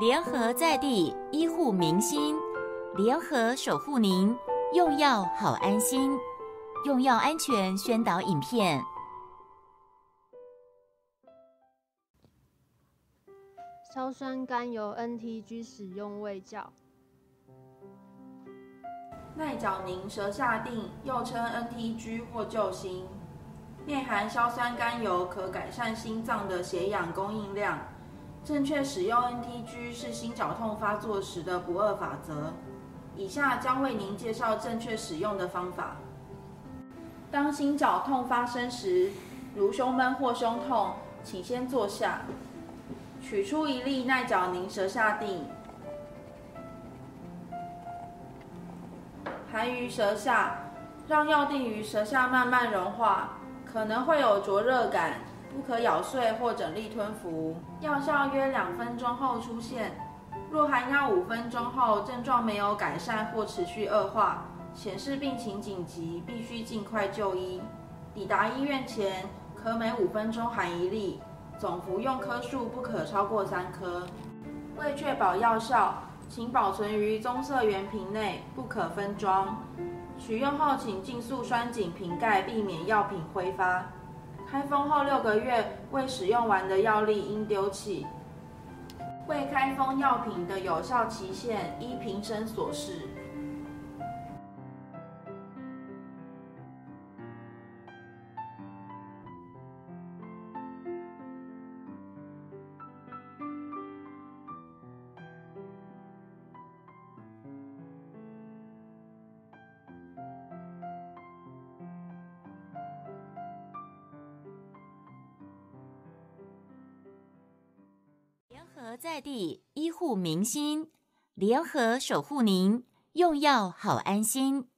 联合在地医护民心，联合守护您用药好安心。用药安全宣导影片。硝酸甘油 NTG 使用卫教。奈角宁舌下定，又称 NTG 或救心，内含硝酸甘油，可改善心脏的血氧供应量。正确使用 NTG 是心绞痛发作时的不二法则。以下将为您介绍正确使用的方法。当心绞痛发生时，如胸闷或胸痛，请先坐下，取出一粒耐角宁舌下定，含于舌下，让药定于舌下慢慢融化，可能会有灼热感。不可咬碎或整粒吞服，药效约两分钟后出现。若含药五分钟后症状没有改善或持续恶化，显示病情紧急，必须尽快就医。抵达医院前，可每五分钟含一粒，总服用颗数不可超过三颗。为确保药效，请保存于棕色圆瓶内，不可分装。取用后，请尽速拴紧瓶盖，避免药品挥发。开封后六个月未使用完的药粒应丢弃。未开封药品的有效期限依瓶身所示。在地医护明心，联合守护您用药好安心。